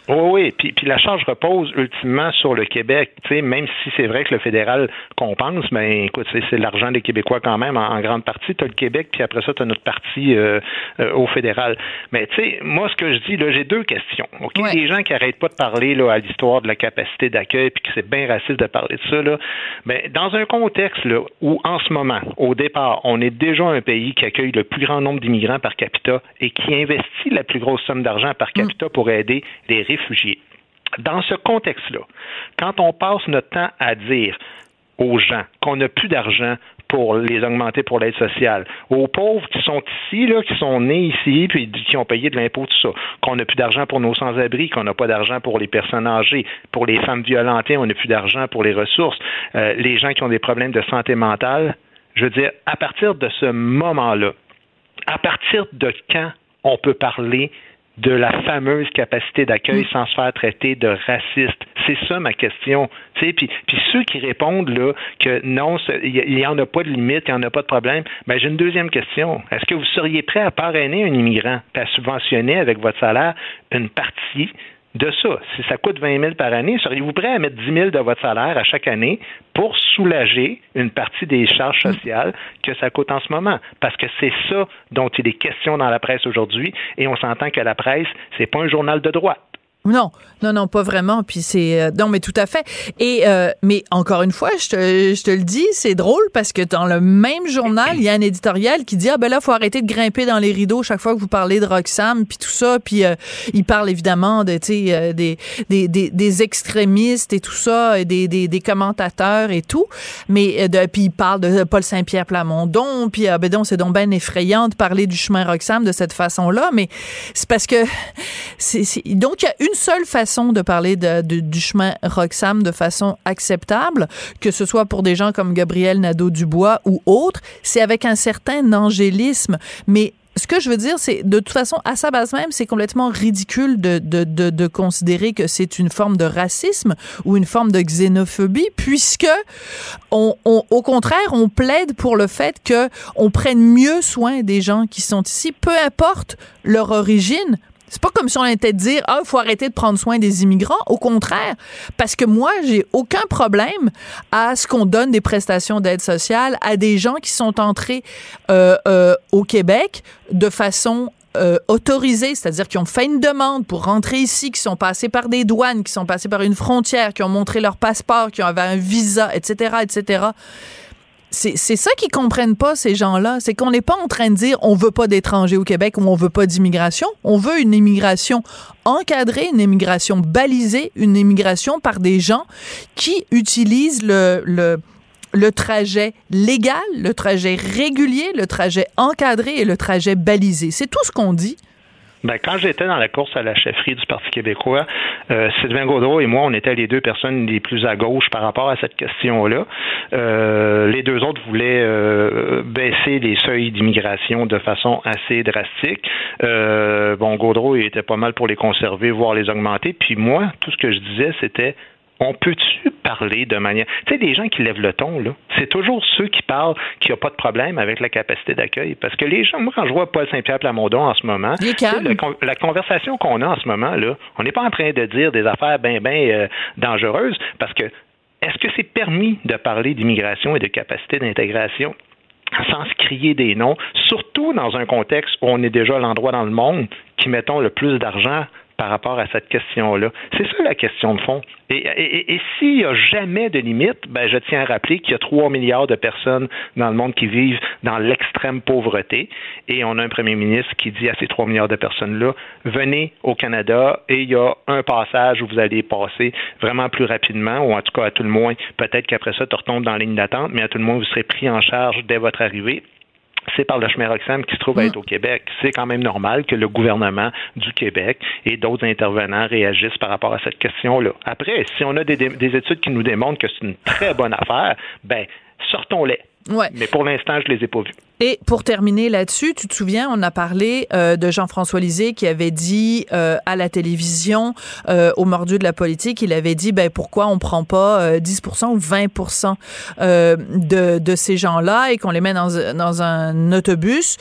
Oui, oui. Puis, puis la charge repose ultimement sur le Québec. Tu sais, même si c'est vrai que le fédéral compense, mais ben, écoute, c'est l'argent des Québécois quand même en, grande partie. Tu as le Québec, puis après ça, tu as notre parti euh, euh, au fédéral. Mais tu sais, moi, ce que je dis, là, j'ai deux questions. OK? Les gens qui arrêtent pas de parler là, à l'histoire de la capacité d'accueil, puis que c'est bien raciste de parler de ça, là, ben, dans un contexte là, où, en ce moment, au départ, on est déjà un pays qui accueille le plus grand nombre d'immigrants par capita et qui investit la plus grosse somme d'argent par capita pour aider les Dans ce contexte-là, quand on passe notre temps à dire aux gens qu'on n'a plus d'argent pour les augmenter pour l'aide sociale, aux pauvres qui sont ici, là, qui sont nés ici, puis qui ont payé de l'impôt, tout ça, qu'on n'a plus d'argent pour nos sans-abri, qu'on n'a pas d'argent pour les personnes âgées, pour les femmes violentées, on n'a plus d'argent pour les ressources, euh, les gens qui ont des problèmes de santé mentale. Je veux dire, à partir de ce moment-là, à partir de quand on peut parler de la fameuse capacité d'accueil mm. sans se faire traiter de raciste. C'est ça ma question. Puis, puis ceux qui répondent là que non, il n'y en a pas de limite, il n'y en a pas de problème, ben, j'ai une deuxième question. Est-ce que vous seriez prêt à parrainer un immigrant, et à subventionner avec votre salaire une partie de ça. Si ça coûte 20 000 par année, seriez-vous prêt à mettre 10 000 de votre salaire à chaque année pour soulager une partie des charges sociales que ça coûte en ce moment? Parce que c'est ça dont il est question dans la presse aujourd'hui et on s'entend que la presse, c'est pas un journal de droite. Non, non, non, pas vraiment. Puis c'est euh, non, mais tout à fait. Et euh, mais encore une fois, je te, je te le dis, c'est drôle parce que dans le même journal, il y a un éditorial qui dit ah ben là, faut arrêter de grimper dans les rideaux chaque fois que vous parlez de Roxham puis tout ça. Puis euh, il parle évidemment de tu sais des, des, des, des, extrémistes et tout ça, et des, des, des commentateurs et tout. Mais de, puis il parle de Paul Saint-Pierre Plamondon. Puis ben donc c'est donc ben effrayant de parler du chemin Roxham de cette façon-là. Mais c'est parce que c'est donc il y a une seule façon de parler de, du chemin Roxham de façon acceptable, que ce soit pour des gens comme Gabriel Nadeau-Dubois ou autres, c'est avec un certain angélisme. Mais ce que je veux dire, c'est de toute façon, à sa base même, c'est complètement ridicule de, de, de, considérer que c'est une forme de racisme ou une forme de xénophobie, puisque au contraire, on plaide pour le fait que on prenne mieux soin des gens qui sont ici, peu importe leur origine, c'est pas comme si on était de dire ah faut arrêter de prendre soin des immigrants. Au contraire, parce que moi j'ai aucun problème à ce qu'on donne des prestations d'aide sociale à des gens qui sont entrés euh, euh, au Québec de façon euh, autorisée, c'est-à-dire qui ont fait une demande pour rentrer ici, qui sont passés par des douanes, qui sont passés par une frontière, qui ont montré leur passeport, qui avaient un visa, etc., etc c'est ça qu'ils comprennent pas, ces gens-là. C'est qu'on n'est pas en train de dire on veut pas d'étrangers au Québec ou on veut pas d'immigration. On veut une immigration encadrée, une immigration balisée, une immigration par des gens qui utilisent le, trajet légal, le trajet régulier, le trajet encadré et le trajet balisé. C'est tout ce qu'on dit. Ben, quand j'étais dans la course à la chefferie du Parti québécois, euh, Sylvain Gaudreau et moi, on était les deux personnes les plus à gauche par rapport à cette question-là. Euh, les deux autres voulaient euh, baisser les seuils d'immigration de façon assez drastique. Euh, bon, Gaudreau il était pas mal pour les conserver, voire les augmenter. Puis moi, tout ce que je disais, c'était on peut-tu parler de manière. Tu sais, les gens qui lèvent le ton, là, c'est toujours ceux qui parlent qu'il n'y a pas de problème avec la capacité d'accueil. Parce que les gens, moi, quand je vois Paul Saint-Pierre Plamondon en ce moment, la conversation qu'on a en ce moment, là, on n'est pas en train de dire des affaires bien, bien euh, dangereuses parce que est-ce que c'est permis de parler d'immigration et de capacité d'intégration? sans se crier des noms, surtout dans un contexte où on est déjà l'endroit dans le monde qui mettons le plus d'argent par rapport à cette question-là. C'est ça la question de fond. Et, s'il n'y a jamais de limite, ben, je tiens à rappeler qu'il y a 3 milliards de personnes dans le monde qui vivent dans l'extrême pauvreté. Et on a un premier ministre qui dit à ces 3 milliards de personnes-là, venez au Canada et il y a un passage où vous allez passer vraiment plus rapidement, ou en tout cas à tout le moins, peut-être qu'après ça, tu retombes dans la ligne d'attente, mais à tout le moins, vous serez pris en charge dès votre arrivée c'est par le chemin Roxham qui se trouve à mm. être au Québec. C'est quand même normal que le gouvernement du Québec et d'autres intervenants réagissent par rapport à cette question-là. Après, si on a des, études qui nous démontrent que c'est une très bonne affaire, ben sortons-les. Ouais. Mais pour l'instant, je les ai pas vus. Et pour terminer là-dessus, tu te souviens, on a parlé euh, de Jean-François Lisée qui avait dit euh, à la télévision, euh, au mordu de la politique, il avait dit, ben pourquoi on prend pas 10% ou 20% de, de ces gens-là et qu'on les met dans, dans un autobus,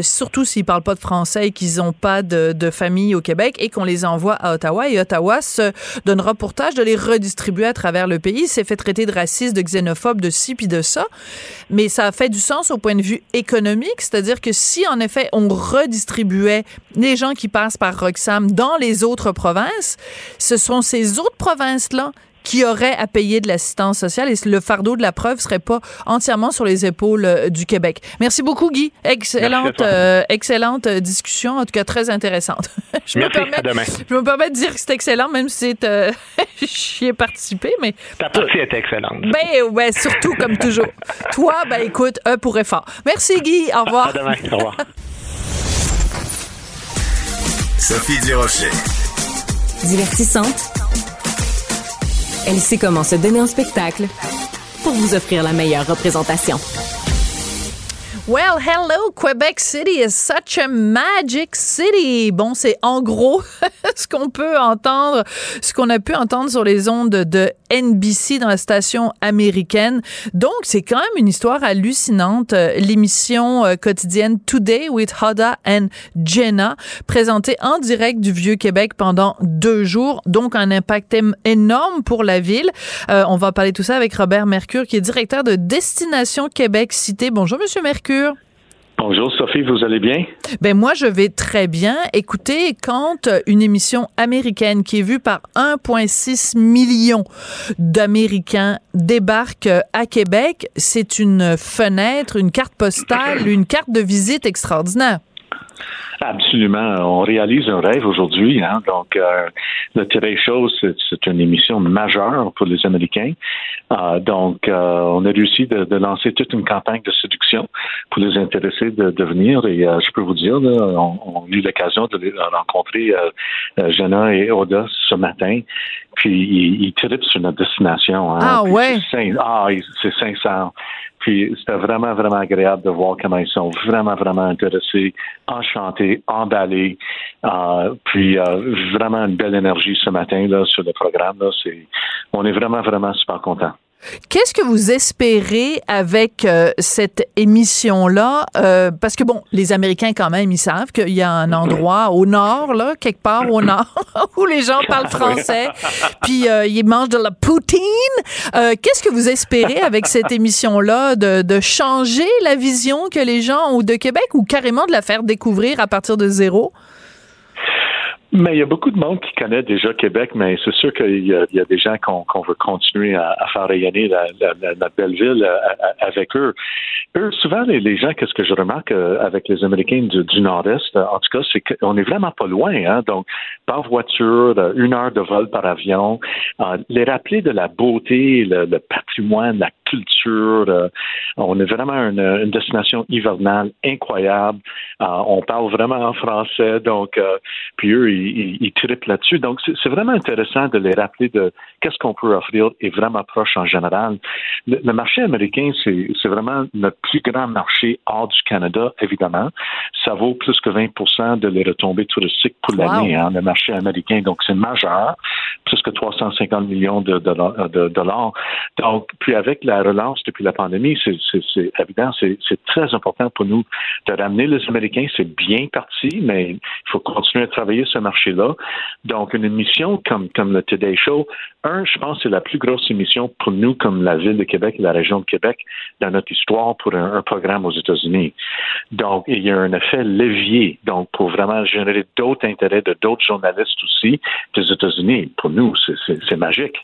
surtout s'ils parlent pas de français et qu'ils n'ont pas de, de famille au Québec et qu'on les envoie à Ottawa. Et Ottawa se donnera pour tâche de les redistribuer à travers le pays. s'est fait traiter de raciste, de xénophobe, de ci puis de ça. Mais ça a fait du sens au point de vue économique, c'est-à-dire que si en effet on redistribuait les gens qui passent par Roxham dans les autres provinces, ce sont ces autres provinces-là qui auraient à payer de l'assistance sociale et le fardeau de la preuve serait pas entièrement sur les épaules euh, du Québec. Merci beaucoup Guy, excellente euh, excellente euh, discussion en tout cas très intéressante. je Merci, me permets, demain. Je me permets de dire que c'est excellent même si c'est j'y ai participé mais ta partie est excellente. Ben ouais, surtout comme toujours. Toi ben écoute, un pour effort. Merci Guy, au revoir. À demain, au revoir. Sophie Durocher. Divertissante elle sait comment se donner en spectacle pour vous offrir la meilleure représentation. Well, hello, Quebec City is such a magic city. Bon, c'est en gros ce qu'on peut entendre, ce qu'on a pu entendre sur les ondes de NBC dans la station américaine. Donc, c'est quand même une histoire hallucinante. L'émission euh, quotidienne Today with Hoda and Jenna, présentée en direct du Vieux-Québec pendant deux jours. Donc, un impact énorme pour la ville. Euh, on va parler tout ça avec Robert Mercure, qui est directeur de Destination Québec Cité. Bonjour, Monsieur Mercure. Bonjour Sophie, vous allez bien? Ben moi je vais très bien. Écoutez, quand une émission américaine qui est vue par 1,6 million d'Américains débarque à Québec, c'est une fenêtre, une carte postale, une carte de visite extraordinaire. Absolument. On réalise un rêve aujourd'hui. Hein? Donc, euh, le Today Show, c'est une émission majeure pour les Américains. Euh, donc, euh, on a réussi de, de, lancer toute une campagne de séduction pour les intéressés de, de venir. Et euh, je peux vous dire, là, on, on, a eu l'occasion de les rencontrer Jenna et Oda ce matin. Puis, ils, ils tripent sur notre destination. Hein? Ah, ouais? Ah, c'est sincère. Puis c'était vraiment, vraiment agréable de voir comment ils sont vraiment, vraiment intéressés, enchantés, emballés. Euh, puis euh, vraiment une belle énergie ce matin là sur le programme. Là. On est vraiment, vraiment super contents. Qu'est-ce que vous espérez avec euh, cette émission-là? Euh, parce que, bon, les Américains, quand même, ils savent qu'il y a un endroit au nord, là, quelque part au nord, où les gens parlent français, puis euh, ils mangent de la poutine. Qu'est-ce que vous espérez avec cette émission-là? De, de changer la vision que les gens ont de Québec ou carrément de la faire découvrir à partir de zéro? Mais il y a beaucoup de monde qui connaît déjà Québec, mais c'est sûr qu'il y, a des gens qu'on veut continuer à, faire rayonner la, la belle ville euh, avec eux. Eux, souvent, les, gens, qu'est-ce que je remarque euh, avec les Américains du, Nord-Est, euh, en tout cas, c'est qu'on est vraiment pas loin. Hein? Donc, par voiture, une heure de vol par avion, les rappeler de la beauté, le, le patrimoine, la culture. Euh, on est vraiment une, une, destination hivernale incroyable. Euh, on parle vraiment en français, donc euh, puis eux, ils, ils, là-dessus. Donc, c'est vraiment intéressant de les rappeler de qu'est-ce qu'on peut offrir et vraiment proche en général. Le, le marché américain, c'est vraiment notre plus grand marché hors du Canada, évidemment. Ça vaut plus que 20% de les retombées touristiques pour l'année, wow. hein, le marché américain. Donc, c'est majeur, plus que 350 millions de. De, dollars. Donc, puis avec la relance depuis la pandémie, c'est évident, c'est très important pour nous de ramener les Américains. C'est bien parti, mais il faut continuer à travailler ce marché-là. Donc, une émission comme, comme le Today Show, un, je pense, c'est la plus grosse émission pour nous, comme la ville de Québec et la région de Québec, dans notre histoire pour un, un programme aux États-Unis. Donc, il y a un effet levier, donc, pour vraiment générer d'autres intérêts de d'autres journalistes aussi des États-Unis. Pour nous, c'est magique.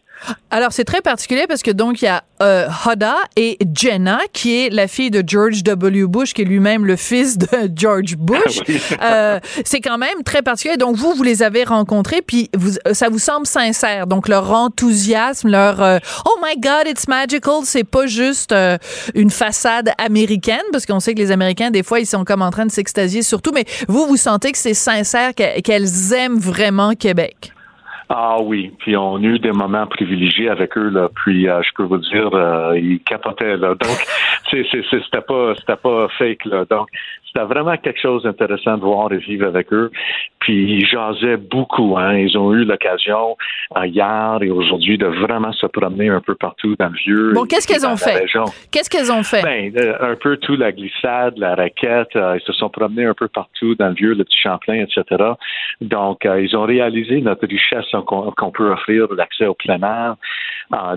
Alors, c'est très particulier parce que donc, il y a euh, Hoda et Jenna, qui est la fille de George W. Bush, qui est lui-même le fils de George Bush. euh, c'est quand même très particulier. Donc, vous, vous les avez rencontrés, puis vous, ça vous semble sincère. Donc, leur enthousiasme, leur euh, Oh my God, it's magical, c'est pas juste euh, une façade américaine, parce qu'on sait que les Américains, des fois, ils sont comme en train de s'extasier surtout, mais vous, vous sentez que c'est sincère, qu'elles aiment vraiment Québec. Ah oui, puis on a eu des moments privilégiés avec eux là. Puis euh, je peux vous dire, euh, ils capotaient là. Donc c'est, c'est, c'est- c'était pas, c'était pas fake là. Donc, c'était vraiment quelque chose d'intéressant de voir et vivre avec eux. Puis ils jasaient beaucoup. Hein. Ils ont eu l'occasion euh, hier et aujourd'hui de vraiment se promener un peu partout dans le vieux. Bon, qu'est-ce qu'elles ont fait? Qu'est-ce qu'elles ont fait? Ben, euh, un peu tout la glissade, la raquette. euh, ils se sont promenés un peu partout dans le vieux, le petit Champlain, etc. Donc, ils ont réalisé notre richesse qu'on peut offrir l'accès au plein air.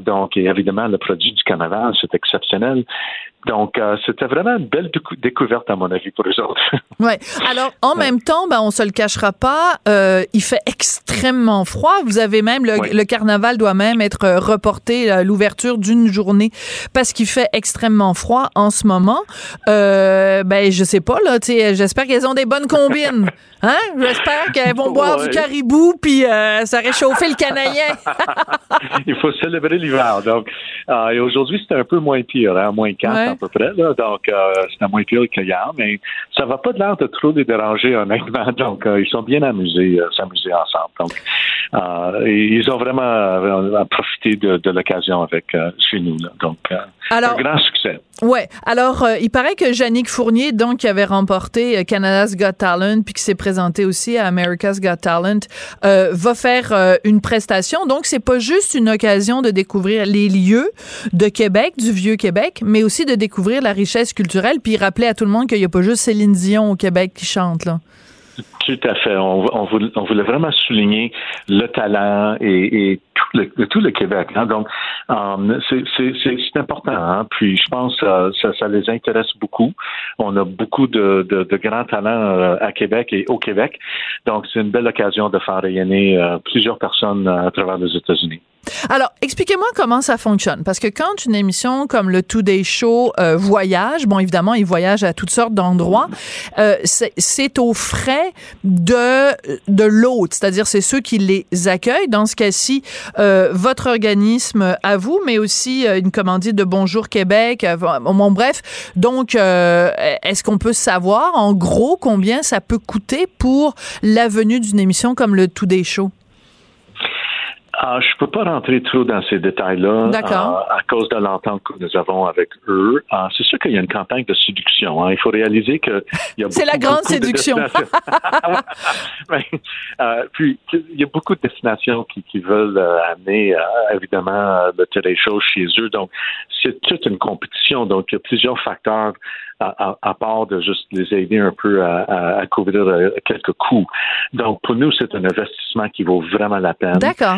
Donc, et évidemment, le produit du carnaval, c'est exceptionnel. Donc, c'était vraiment une belle décou- découverte, à mon avis, pour autres. Alors, en même temps, ben, on se le cachera pas, euh, il fait extrêmement froid. Vous avez même, le, carnaval doit même être euh, reporté, euh, l'ouverture d'une journée, parce qu'il fait extrêmement froid en ce moment. Euh, ben, je sais pas, là, j'espère qu'elles ont des bonnes combines. Hein? J'espère qu'elles vont boire du caribou, puis euh, ça réchauffer le canadien. Il faut célébrer l'hiver. Donc, euh, et aujourd'hui, c'était un peu moins pire, hein, moins 4 Ouais. à peu près. Là. Donc, euh, c'était moins pire que hier, mais ça va pas de l'air de trop les déranger, honnêtement. Donc, euh, ils sont bien amusés, euh, s'amuser ensemble. Donc, euh, et ils ont vraiment euh, profité de, de l'occasion avec euh, chez nous. Là. Donc, euh, Alors- un grand succès. Ouais. Alors, euh, il paraît que Yannick Fournier, donc, qui avait remporté euh, Canada's Got Talent, puis qui s'est présenté aussi à America's Got Talent, euh, va faire euh, une prestation. Donc, c'est pas juste une occasion de découvrir les lieux de Québec, du vieux Québec, mais aussi de découvrir la richesse culturelle, puis rappeler à tout le monde qu'il y a pas juste Céline Dion au Québec qui chante. Tout à fait. On, on voulait, vraiment souligner le talent et, tout, le, tout le Québec. hein. Donc, c'est- important. hein. Puis, je pense que ça, les intéresse beaucoup. On a beaucoup de, de, de grands talents euh, à Québec et au Québec. Donc, c'est une belle occasion de faire rayonner euh, plusieurs personnes euh, à travers les États-Unis. Alors, expliquez-moi comment ça fonctionne. Parce que quand une émission comme le Today Show euh, voyage, bon, évidemment, il voyage à toutes sortes d'endroits, euh, c'est- aux frais de, de l'hôte. C'est-à-dire, c'est ceux qui les accueillent. Dans ce cas-ci, euh, votre organisme à vous, mais aussi euh, une commandite de Bonjour Québec. euh, bon, bref. Donc, euh, est-ce qu'on peut savoir, en gros, combien ça peut coûter pour la venue d'une émission comme le Today Show? Ah, je peux pas rentrer trop dans ces détails-là euh, à cause de l'entente que nous avons avec eux. Ah, c'est sûr qu'il y a une campagne de séduction. hein. Il faut réaliser que C'est la grande séduction. Ben, euh, puis il y a beaucoup de destinations qui, qui veulent euh, amener euh, évidemment euh, le Today Show chez eux. Donc c'est toute une compétition. Donc il y a plusieurs facteurs à, à- part de juste les aider un peu à, à- à couvrir euh, quelques coûts. Donc pour nous c'est un investissement qui vaut vraiment la peine. D'accord.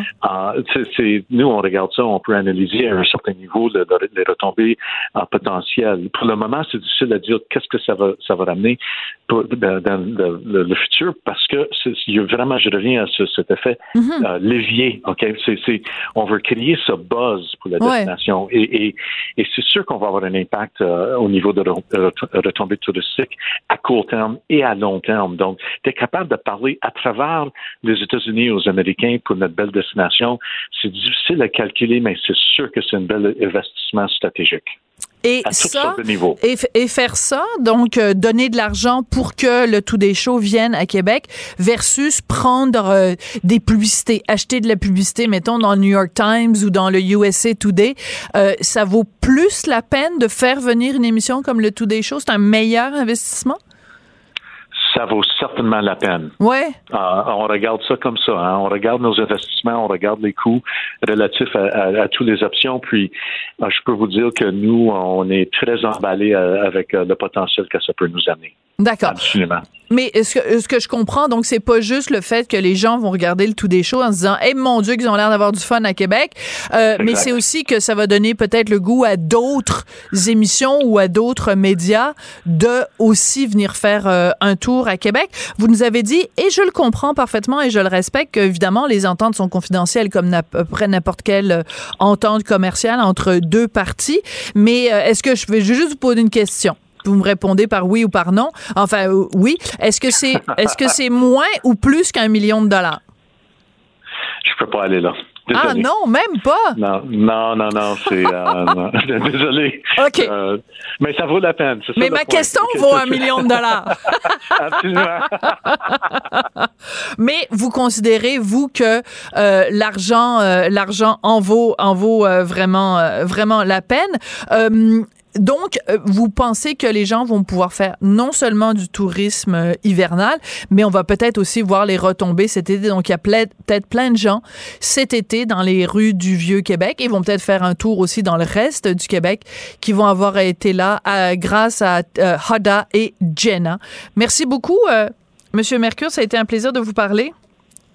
C'est- c'est- nous, on regarde ça, on peut analyser à un certain niveau le- le- les retombées en potentiel. Pour le moment, c'est difficile à dire qu'est-ce que ça va, ça va ramener pour- dans, dans le, le- le futur parce que c'est- il y a vraiment, je reviens à ce- cet effet Mhm. euh, levier. Ok, c'est, on veut créer ce buzz pour la Ouais. destination et, et, et c'est sûr qu'on va avoir un impact euh, au niveau de, re- retombées touristiques à court terme et à long terme. Donc, es capable de parler à travers les États-Unis aux Américains pour notre belle destination. C'est difficile à calculer, mais c'est sûr que c'est un bel investissement stratégique. Et à toutes ça, sortes de niveaux. et, f- et faire ça, donc euh, donner de l'argent pour que le tout des shows vienne à Québec, versus prendre euh, des publicités, acheter de la publicité, mettons dans le New York Times ou dans le USA Today, euh, ça vaut plus la peine de faire venir une émission comme le Today Show. C'est un meilleur investissement? Ça vaut certainement la peine. Ouais. Euh, on regarde ça comme ça. hein. On regarde nos investissements, on regarde les coûts relatifs à, à- à toutes les options. Puis, euh, je peux vous dire que nous, on est très emballés euh, avec euh, le potentiel que ça peut nous amener. D'accord. Absolument. Mais ce que, ce que je comprends, donc, c'est pas juste le fait que les gens vont regarder le tout des shows en se disant, eh mon Dieu, qu'ils ont l'air d'avoir du fun à Québec. Euh, mais c'est aussi que ça va donner peut-être le goût à d'autres émissions ou à d'autres médias de aussi venir faire euh, un tour à Québec. Vous nous avez dit, et je le comprends parfaitement et je le respecte, qu'évidemment, les ententes sont confidentielles comme à peu près n'importe quelle euh, entente commerciale entre deux parties. Mais euh, est-ce que je vais juste vous poser une question? Vous me répondez par oui ou par non. Enfin, euh, oui. Est-ce que c'est est-ce que c'est moins ou plus qu'un million de dollars? Je peux pas aller là. Ah non, même pas. Non, non, non, non, c'est euh, désolé. OK. Euh, mais ça vaut la peine. ça Mais ma question vaut un million de dollars. Absolument. Mais vous considérez vous que euh, l'argent l'argent en vaut en vaut vraiment vraiment la peine? Euh, donc, euh, vous pensez que les gens vont pouvoir faire non seulement du tourisme euh, hivernal, mais on va peut-être aussi voir les retombées cet été. Donc, il y a peut-être plein de gens cet été dans les rues du Vieux-Québec. Ils vont peut-être faire un tour aussi dans le reste du Québec qui vont avoir été là grâce à Hada et Jenna. Merci beaucoup, Monsieur Mercure. Ça a été un plaisir de vous parler.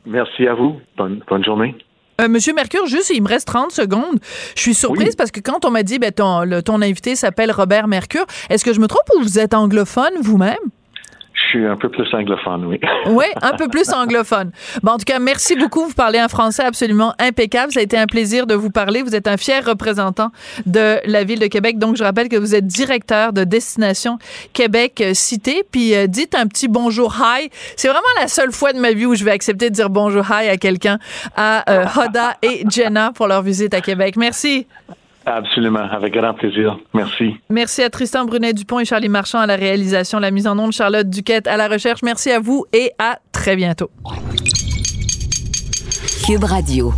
Merci à vous. Bonne, bonne journée. Euh, Monsieur Mercure, juste, il me reste 30 secondes. Je suis surprise parce que quand on m'a dit, ben, ton, ton invité s'appelle Robert Mercure, est-ce que je me trompe ou vous êtes anglophone vous-même? Je suis un peu plus anglophone, oui. oui, un peu plus anglophone. Bon, en tout cas, merci beaucoup. Vous parlez un français absolument impeccable. Ça a été un plaisir de vous parler. Vous êtes un fier représentant de la ville de Québec. Donc, je rappelle que vous êtes directeur de Destination Québec euh, Cité. Puis, euh, dites un petit bonjour hi. C'est vraiment la seule fois de ma vie où je vais accepter de dire bonjour hi à quelqu'un, à euh, Hoda et Jenna pour leur visite à Québec. Merci. Absolument, avec grand plaisir. Merci. Merci à Tristan Brunet-Dupont et Charlie Marchand à la réalisation, la mise en onde, Charlotte Duquette à la recherche. Merci à vous et à très bientôt. Cube Radio.